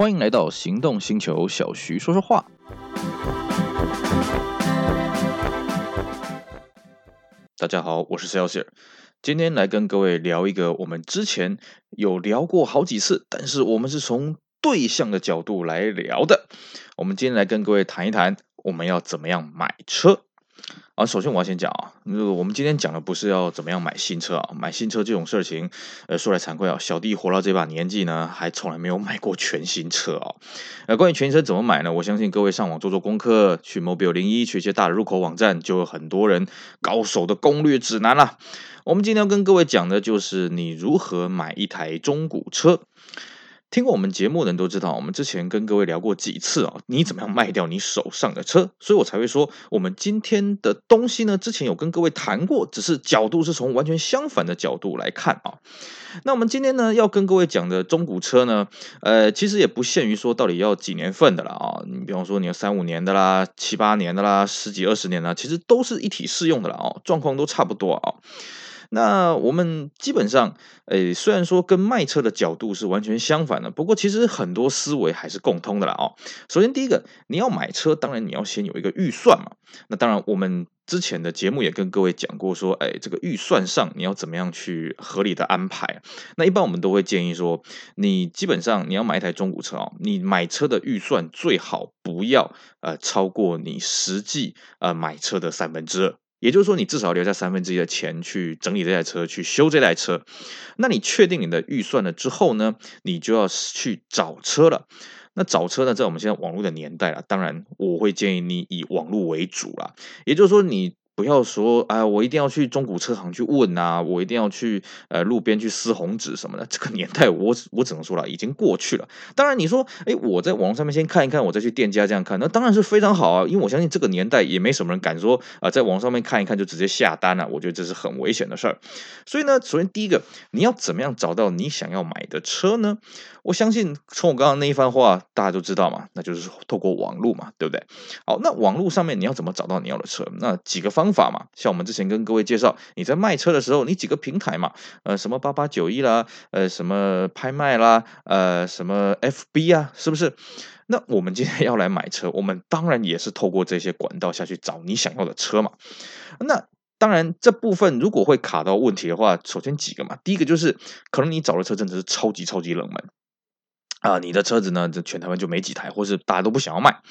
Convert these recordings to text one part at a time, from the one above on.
欢迎来到行动星球，小徐说说话。大家好，我是 Celsius，今天来跟各位聊一个我们之前有聊过好几次，但是我们是从对象的角度来聊的。我们今天来跟各位谈一谈，我们要怎么样买车。啊，首先我要先讲啊，那我们今天讲的不是要怎么样买新车啊，买新车这种事情，呃，说来惭愧啊，小弟活到这把年纪呢，还从来没有买过全新车啊。呃，关于全新车怎么买呢？我相信各位上网做做功课，去 Mobile 01，去一些大的入口网站，就有很多人高手的攻略指南了。我们今天要跟各位讲的就是你如何买一台中古车。听过我们节目的人都知道，我们之前跟各位聊过几次啊，你怎么样卖掉你手上的车？所以我才会说，我们今天的东西呢，之前有跟各位谈过，只是角度是从完全相反的角度来看啊。那我们今天呢，要跟各位讲的中古车呢，呃，其实也不限于说到底要几年份的了啊。你比方说你要三五年的啦，七八年的啦，十几二十年的，其实都是一体适用的了啊，状况都差不多啊。那我们基本上，诶，虽然说跟卖车的角度是完全相反的，不过其实很多思维还是共通的啦哦。首先，第一个，你要买车，当然你要先有一个预算嘛。那当然，我们之前的节目也跟各位讲过，说，诶，这个预算上你要怎么样去合理的安排。那一般我们都会建议说，你基本上你要买一台中古车哦，你买车的预算最好不要呃超过你实际呃买车的三分之二。也就是说，你至少留下三分之一的钱去整理这台车，去修这台车。那你确定你的预算了之后呢，你就要去找车了。那找车呢，在我们现在网络的年代啊，当然我会建议你以网络为主啦。也就是说，你。不要说哎，我一定要去中古车行去问啊，我一定要去呃路边去撕红纸什么的。这个年代我我只能说了，已经过去了。当然你说哎，我在网上面先看一看，我再去店家这样看，那当然是非常好啊。因为我相信这个年代也没什么人敢说啊、在网上面看一看就直接下单了、我觉得这是很危险的事儿。所以呢，首先第一个，你要怎么样找到你想要买的车呢？我相信从我刚刚那一番话，大家都知道嘛，那就是透过网络嘛，对不对？好，那网络上面你要怎么找到你要的车？那几个方法。法嘛，像我们之前跟各位介绍，你在卖车的时候，你几个平台嘛，呃，什么八八九一啦，呃，什么拍卖啦，呃，什么 FB 啊，是不是？那我们今天要来买车，我们当然也是透过这些管道下去找你想要的车嘛。那当然这部分如果会卡到问题的话，首先几个嘛，第一个就是可能你找的车真的是超级超级冷门啊，你的车子呢，这全台湾就没几台，或是大家都不想要卖。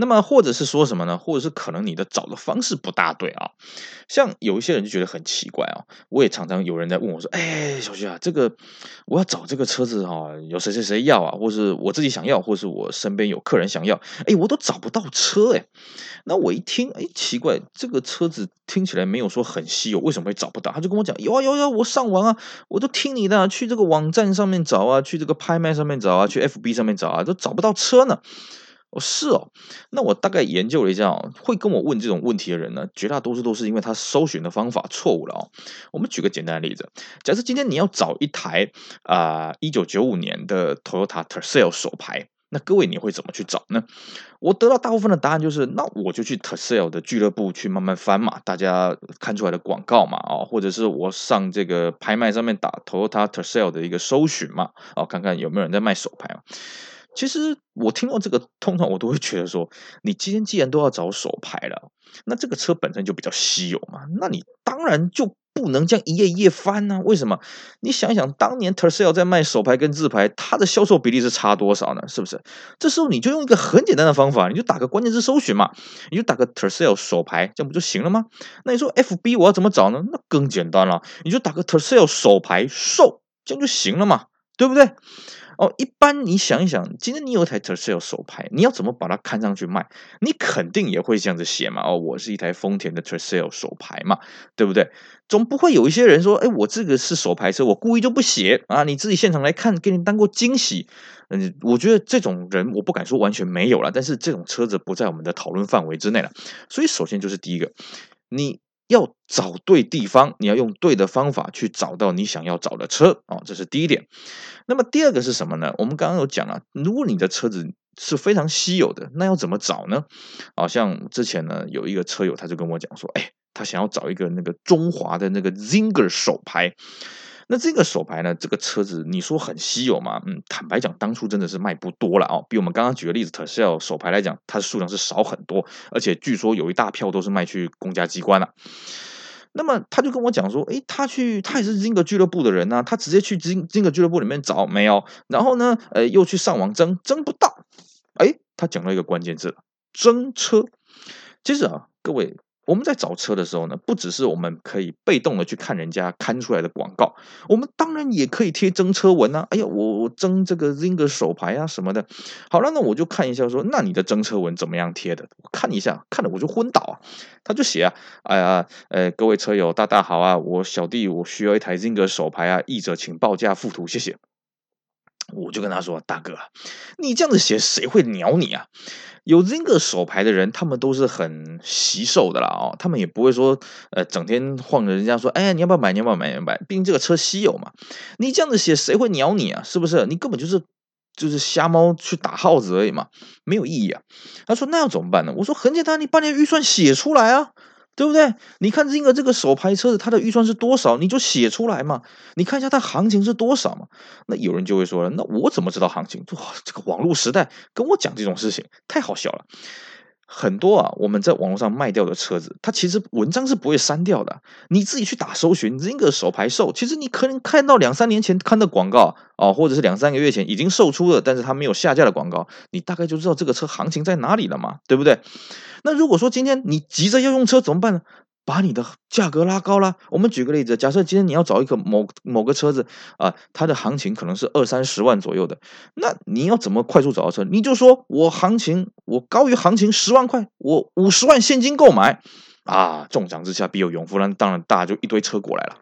那么，或者是说什么呢？或者是可能你的找的方式不大对啊。像有一些人就觉得很奇怪啊。我也常常有人在问我说：“哎，小徐啊，这个我要找这个车子哈，有谁谁谁要啊？或是我自己想要，或是我身边有客人想要，哎，我都找不到车哎。”那我一听，哎，奇怪，这个车子听起来没有说很稀有，为什么会找不到？他就跟我讲：“有啊有啊，我上网啊，我都听你的，去这个网站上面找啊，去这个拍卖上面找啊，去 FB 上面找啊，都找不到车呢。”哦，是哦，那我大概研究了一下哦，会跟我问这种问题的人呢，绝大多数都是因为他搜寻的方法错误了哦。我们举个简单的例子，假设今天你要找一台啊一九九五年的 Toyota Tercel 手牌，那各位你会怎么去找呢？我得到大部分的答案就是，那我就去 Tercel 的俱乐部去慢慢翻嘛，大家看出来的广告嘛，哦，或者是我上这个拍卖上面打 Toyota Tercel 的一个搜寻嘛，哦，看看有没有人在卖手排。其实我听到这个，通常我都会觉得说，你今天既然都要找手牌了，那这个车本身就比较稀有嘛，那你当然就不能这样一页一页翻呢？为什么？你想想，当年 Tercel 在卖手牌跟自牌，它的销售比例是差多少呢？是不是？这时候你就用一个很简单的方法，你就打个关键字搜寻嘛，你就打个 Tercel 手牌，这样不就行了吗？那你说 FB 我要怎么找呢？那更简单了，你就打个 Tercel 手牌售，这样就行了嘛，对不对？哦，一般你想一想，今天你有一台 Tercel 手牌，你要怎么把它看上去卖？你肯定也会这样子写嘛。哦，我是一台丰田的 Tercel 手牌嘛，对不对？总不会有一些人说，哎，我这个是手牌车，我故意就不写啊。你自己现场来看，给你当过惊喜。嗯，我觉得这种人我不敢说完全没有了，但是这种车子不在我们的讨论范围之内了。所以，首先就是第一个，你。要找对地方，你要用对的方法去找到你想要找的车哦，这是第一点。那么第二个是什么呢？我们刚刚有讲了，如果你的车子是非常稀有的，那要怎么找呢？好像之前呢有一个车友他就跟我讲说，哎，他想要找一个那个中华的那个 Zinger 手牌。那这个手牌呢，这个车子你说很稀有吗？嗯，坦白讲，当初真的是卖不多了哦。比我们刚刚举的例子 t e s l 手牌来讲，它的数量是少很多，而且据说有一大票都是卖去公家机关了。那么他就跟我讲说，诶，他去，他也是 Zinger 俱乐部的人呐、他直接去 Zinger 俱乐部里面找没有，然后呢，呃，又去上网争，争不到。诶，他讲了一个关键字，争车。其实啊，各位。我们在找车的时候呢，不只是我们可以被动的去看人家刊出来的广告，我们当然也可以贴征车文啊。哎呀，我我征这个 Zinger 手排啊什么的。好了，那我就看一下说，那你的征车文怎么样贴的？我看一下，看了我就昏倒啊。他就写啊，哎呀，呃，各位车友大大好啊，我小弟我需要一台 Zinger 手排啊，译者请报价附图，谢谢。我就跟他说，大哥，你这样子写谁会鸟你啊？有 Zinger 手牌的人，他们都是很惜售的啦哦，他们也不会说呃整天晃着人家说，哎呀，你要不要买？你要不要买？你要不要买？毕竟这个车稀有嘛。你这样子写，谁会鸟你啊？是不是？你根本就是就是瞎猫去打耗子而已嘛，没有意义啊。他说那要怎么办呢？我说很简单，你把你的预算写出来啊。对不对？你看这个这个手牌车子，它的预算是多少？你就写出来嘛。你看一下它行情是多少嘛。那有人就会说了，那我怎么知道行情？哇，这个网络时代跟我讲这种事情太好笑了。很多啊，我们在网络上卖掉的车子，它其实文章是不会删掉的。你自己去打搜寻这个手牌售，其实你可能看到两三年前看的广告啊，或者是两三个月前已经售出了，但是它没有下架的广告，你大概就知道这个车行情在哪里了嘛，对不对？那如果说今天你急着要用车怎么办呢？把你的价格拉高了。我们举个例子，假设今天你要找一个某某个车子啊，它的行情可能是二三十万左右的，那你要怎么快速找到车？你就说我行情我高于行情十万块，我五十万现金购买。啊，重赏之下必有勇夫，那当然大家就一堆车过来了。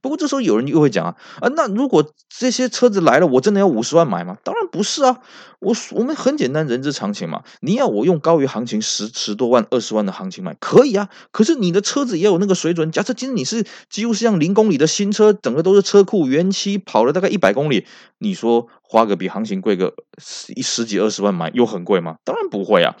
不过这时候有人又会讲啊，啊，那如果这些车子来了，我真的要五十万买吗？当然不是啊，我我们很简单，人之常情嘛。你要我用高于行情十十多万、二十万的行情买，可以啊。可是你的车子也有那个水准。假设今天你是几乎是像零公里的新车，整个都是车库原漆，跑了大概一百公里，你说花个比行情贵个十十几二十万买，又很贵吗？当然不会啊。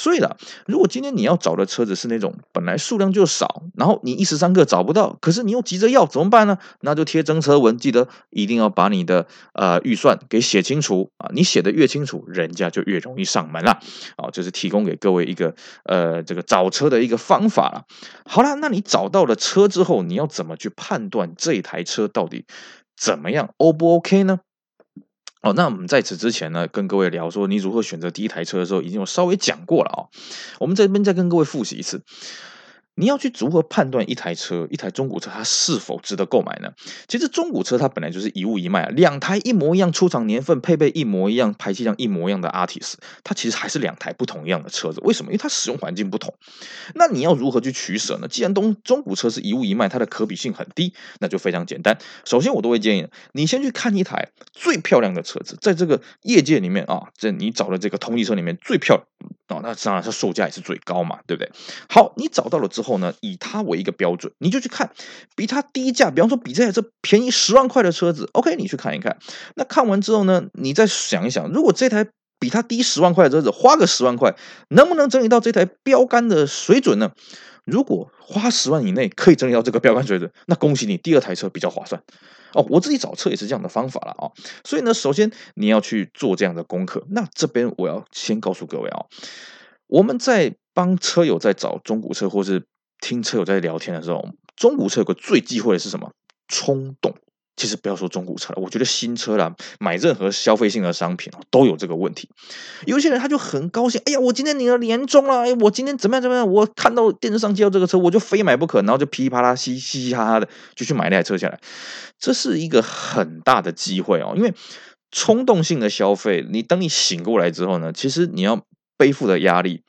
所以啦，如果今天你要找的车子是那种本来数量就少，然后你一时三刻找不到，可是你又急着要，怎么办呢？那就贴征车文，记得一定要把你的呃预算给写清楚啊！你写的越清楚，人家就越容易上门了。啊，这是提供给各位一个呃这个找车的一个方法了。好了，那你找到了车之后，你要怎么去判断这台车到底怎么样，O 不 OK 呢？哦，那我们在此之前呢，跟各位聊说你如何选择第一台车的时候，已经有稍微讲过了啊、哦。我们这边再跟各位复习一次。你要去如何判断一台车，一台中古车它是否值得购买呢？其实中古车它本来就是一物一卖啊，两台一模一样，出厂年份、配备一模一样、排气量一模一样的 Artis，它其实还是两台不同样的车子。为什么？因为它使用环境不同。那你要如何去取舍呢？既然东中古车是一物一卖，它的可比性很低，那就非常简单。首先，我都会建议你先去看一台最漂亮的车子，在这个业界里面啊，这你找的这个同级车里面最漂亮。哦，那当然它售价也是最高嘛，对不对？好，你找到了之后呢，以它为一个标准，你就去看比它低价，比方说比这台车便宜十万块的车子，OK，你去看一看。那看完之后呢，你再想一想，如果这台比它低十万块的车子，花个十万块，能不能整理到这台标杆的水准呢？如果花十万以内可以整理到这个标杆水准，那恭喜你，第二台车比较划算。哦，我自己找车也是这样的方法了啊、哦。所以呢，首先你要去做这样的功课。那这边我要先告诉各位啊、哦，我们在帮车友在找中古车，或是听车友在聊天的时候，中古车有个最忌讳的是什么？冲动。其实不要说中古车了，我觉得新车啦，买任何消费性的商品都有这个问题。有些人他就很高兴，哎呀，我今天领了年终了，哎，我今天怎么样怎么样？我看到电视上介绍这个车，我就非买不可，然后就噼里啪啦嘻嘻嘻哈哈的就去买那台车下来。这是一个很大的机会哦，因为冲动性的消费，你等你醒过来之后呢，其实你要背负的压力。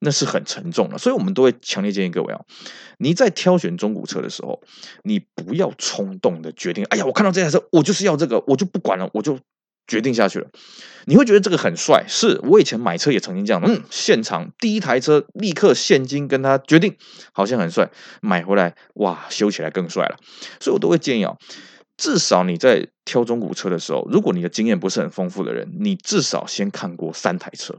那是很沉重的，所以我们都会强烈建议各位啊，你在挑选中古车的时候，你不要冲动的决定。哎呀，我看到这台车，我就是要这个，我就不管了，我就决定下去了。你会觉得这个很帅，是我以前买车也曾经这样，嗯，现场第一台车立刻现金跟他决定，好像很帅，买回来哇，修起来更帅了。所以我都会建议啊。至少你在挑中古车的时候，如果你的经验不是很丰富的人，你至少先看过三台车。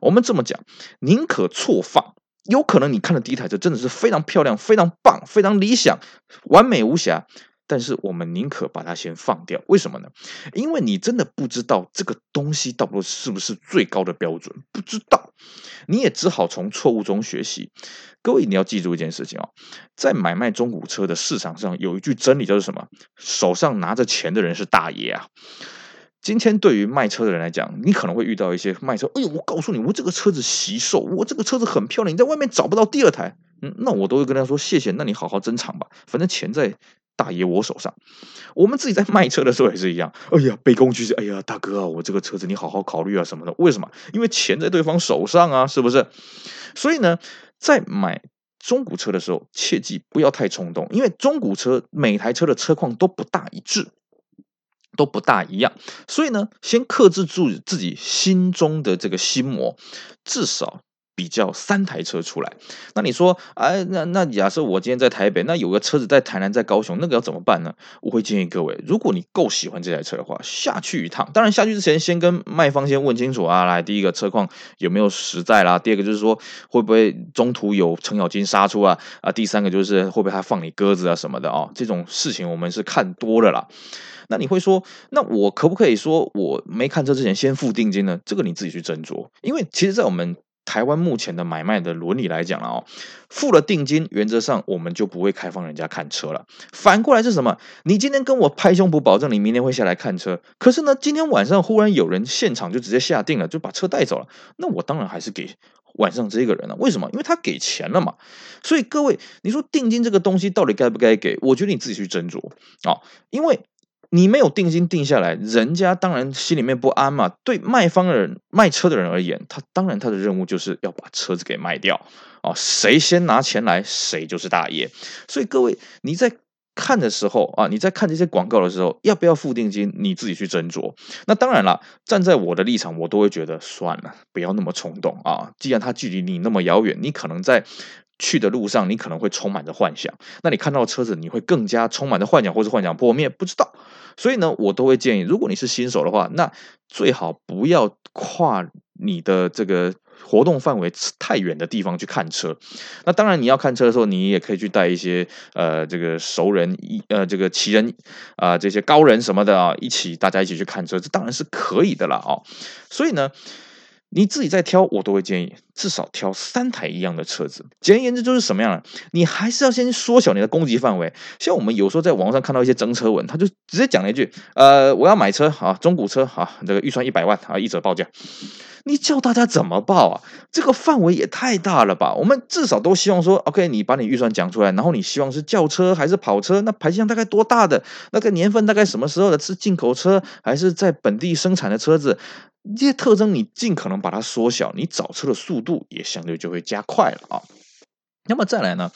我们这么讲，宁可错放，有可能你看的第一台车真的是非常漂亮、非常棒、非常理想、完美无瑕，但是我们宁可把它先放掉。为什么呢？因为你真的不知道这个东西到底是不是最高的标准，不知道，你也只好从错误中学习。各位，你要记住一件事情哦，在买卖中古车的市场上，有一句真理叫做什么？手上拿着钱的人是大爷啊。今天对于卖车的人来讲，你可能会遇到一些卖车，哎呦，我告诉你，我这个车子惜售，我这个车子很漂亮，你在外面找不到第二台。嗯，那我都会跟他说谢谢，那你好好珍藏吧，反正钱在大爷我手上。我们自己在卖车的时候也是一样，哎呀，卑躬屈膝，哎呀，大哥啊，我这个车子你好好考虑啊什么的。为什么？因为钱在对方手上啊，是不是？所以呢，在买中古车的时候，切记不要太冲动，因为中古车每台车的车况都不大一致。都不大一样，所以呢，先克制住自己心中的这个心魔，至少比较三台车出来。那你说，哎，那那假设我今天在台北，那有个车子在台南，在高雄，那个要怎么办呢？我会建议各位，如果你够喜欢这台车的话，下去一趟。当然，下去之前先跟卖方先问清楚啊，来，第一个车况有没有实在啦？第二个就是说，会不会中途有程咬金杀出啊？啊，第三个就是会不会他放你鸽子啊什么的啊？这种事情我们是看多了啦。那你会说，那我可不可以说我没看车之前先付定金呢？这个你自己去斟酌。因为其实，在我们台湾目前的买卖的伦理来讲了哦，付了定金，原则上我们就不会开放人家看车了。反过来是什么？你今天跟我拍胸脯保证你明天会下来看车，可是呢，今天晚上忽然有人现场就直接下定了，就把车带走了，那我当然还是给晚上这个人了。为什么？因为他给钱了嘛。所以各位，你说定金这个东西到底该不该给？我觉得你自己去斟酌啊，因为。你没有定金定下来，人家当然心里面不安嘛。对卖方的人、卖车的人而言，他当然他的任务就是要把车子给卖掉啊。谁先拿钱来，谁就是大爷。所以各位，你在看的时候啊，你在看这些广告的时候，要不要付定金，你自己去斟酌。那当然了，站在我的立场，我都会觉得算了，不要那么冲动啊。既然他距离你那么遥远，你可能在。去的路上，你可能会充满着幻想。那你看到车子，你会更加充满着幻想，或是幻想破灭，不知道。所以呢，我都会建议，如果你是新手的话，那最好不要跨你的这个活动范围太远的地方去看车。那当然，你要看车的时候，你也可以去带一些呃这个熟人一呃这个奇人啊、呃、这些高人什么的啊，一起大家一起去看车，这当然是可以的了啊。所以呢。你自己在挑，我都会建议至少挑三台一样的车子。简而言之，就是什么样呢？你还是要先缩小你的攻击范围。像我们有时候在网上看到一些征车文，他就直接讲了一句：“呃，我要买车啊，中古车啊，这个预算一百万啊，一折报价。”你叫大家怎么报啊？这个范围也太大了吧？我们至少都希望说，OK，你把你预算讲出来，然后你希望是轿车还是跑车？那排量大概多大的？那个年份大概什么时候的？是进口车还是在本地生产的车子？这些特征你尽可能把它缩小，你找车的速度也相对就会加快了啊。那么再来呢，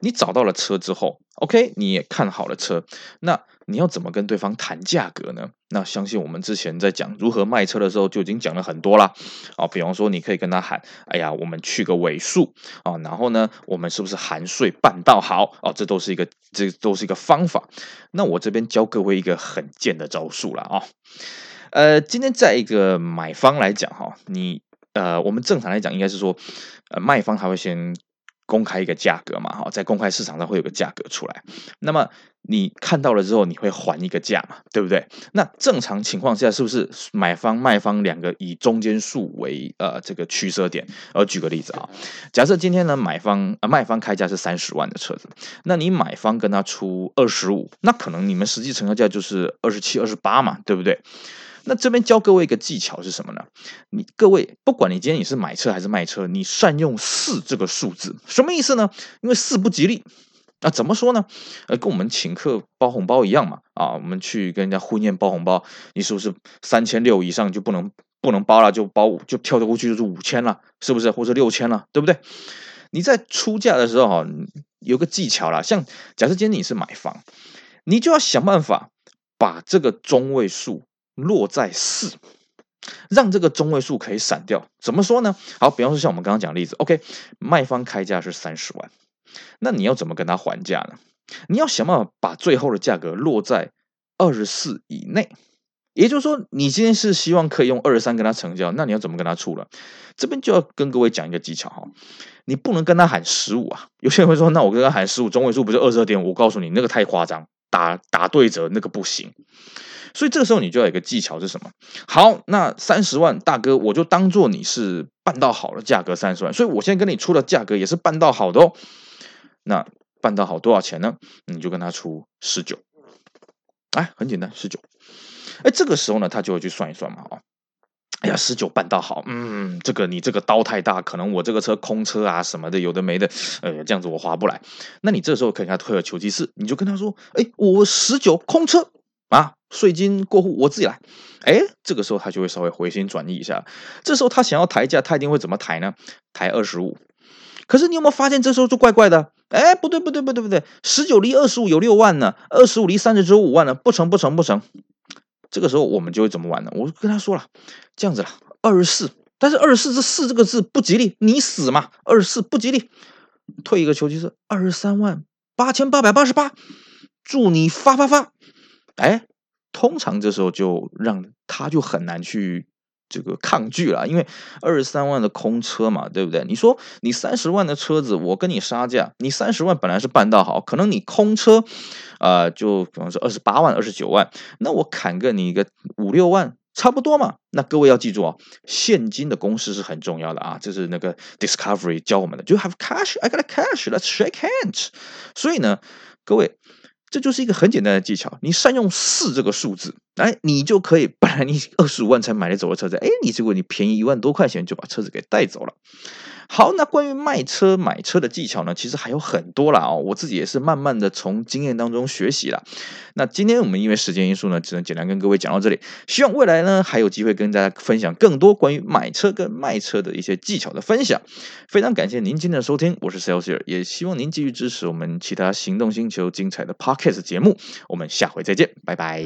你找到了车之后，OK，你也看好了车，那你要怎么跟对方谈价格呢？那相信我们之前在讲如何卖车的时候就已经讲了很多了啊。比方说，你可以跟他喊：“哎呀，我们去个尾数啊，然后呢，我们是不是含税办到好啊？”这都是一个，这都是一个方法。那我这边教各位一个很贱的招数了啊。呃，今天在一个买方来讲哈，你呃，我们正常来讲应该是说，呃，卖方他会先公开一个价格嘛，哈，在公开市场上会有个价格出来，那么你看到了之后，你会还一个价嘛，对不对？那正常情况下是不是买方卖方两个以中间数为呃这个取舍点？呃，举个例子啊，假设今天呢买方呃卖方开价是三十万的车子，那你买方跟他出二十五，那可能你们实际成交价就是二十七、二十八嘛，对不对？那这边教各位一个技巧是什么呢？你各位，不管你今天你是买车还是卖车，你善用四这个数字，什么意思呢？因为四不吉利啊，怎么说呢？呃，跟我们请客包红包一样嘛。啊，我们去跟人家婚宴包红包，你是不是三千六以上就不能不能包了？就包就跳得过去就是五千了，是不是？或者六千了，对不对？你在出价的时候哈，有个技巧啦，像假设今天你是买房，你就要想办法把这个中位数。落在四，让这个中位数可以闪掉。怎么说呢？好，比方说像我们刚刚讲的例子，OK，卖方开价是三十万，那你要怎么跟他还价呢？你要想办法把最后的价格落在二十四以内。也就是说，你今天是希望可以用二十三跟他成交，那你要怎么跟他出了？这边就要跟各位讲一个技巧哈，你不能跟他喊十五啊。有些人会说，那我跟他喊十五，中位数不是二十二点五？我告诉你，那个太夸张。打打对折，那个不行。所以这个时候你就要有一个技巧是什么？好，那三十万大哥，我就当做你是办到好了，价格三十万，所以我现在跟你出的价格也是办到好的哦。那办到好多少钱呢？你就跟他出十九，哎，很简单，十九。哎，这个时候呢，他就会去算一算嘛，哦，哎呀，十九办到好，嗯，这个你这个刀太大，可能我这个车空车啊什么的，有的没的，呃，这样子我划不来。那你这时候可以跟他退而求其次，你就跟他说，哎，我十九空车啊。税金过户我自己来，哎，这个时候他就会稍微回心转意一下。这时候他想要抬价，他一定会怎么抬呢？抬二十五。可是你有没有发现，这时候就怪怪的？哎，不对不对不对不对，十九离二十五有六万呢，二十五离三十只有五万呢，不成不成不成。这个时候我们就会怎么玩呢？我就跟他说了，这样子了，二十四。但是二十四这四这个字不吉利，你死嘛？二十四不吉利，退一个求其次，二十三万八千八百八十八，祝你发发发。哎。通常这时候就让他就很难去这个抗拒了，因为二十三万的空车嘛，对不对？你说你三十万的车子，我跟你杀价，你三十万本来是办到好，可能你空车，啊、就比方说二十八万、二十九万，那我砍个你一个五六万，差不多嘛。那各位要记住哦，现金的公式是很重要的啊，这是那个 Discovery 教我们的。Do you have cash? I got cash. Let's shake hands. 所以呢，各位。这就是一个很简单的技巧，你善用四这个数字，哎，你就可以，本来你二十五万才买得走的车子，哎，你结果你便宜一万多块钱就把车子给带走了。好，那关于卖车买车的技巧呢，其实还有很多啦哦，我自己也是慢慢的从经验当中学习了。那今天我们因为时间因素呢，只能简单跟各位讲到这里。希望未来呢还有机会跟大家分享更多关于买车跟卖车的一些技巧的分享。非常感谢您今天的收听，我是 Celsius，也希望您继续支持我们其他行动星球精彩的 Podcast 节目。我们下回再见，拜拜。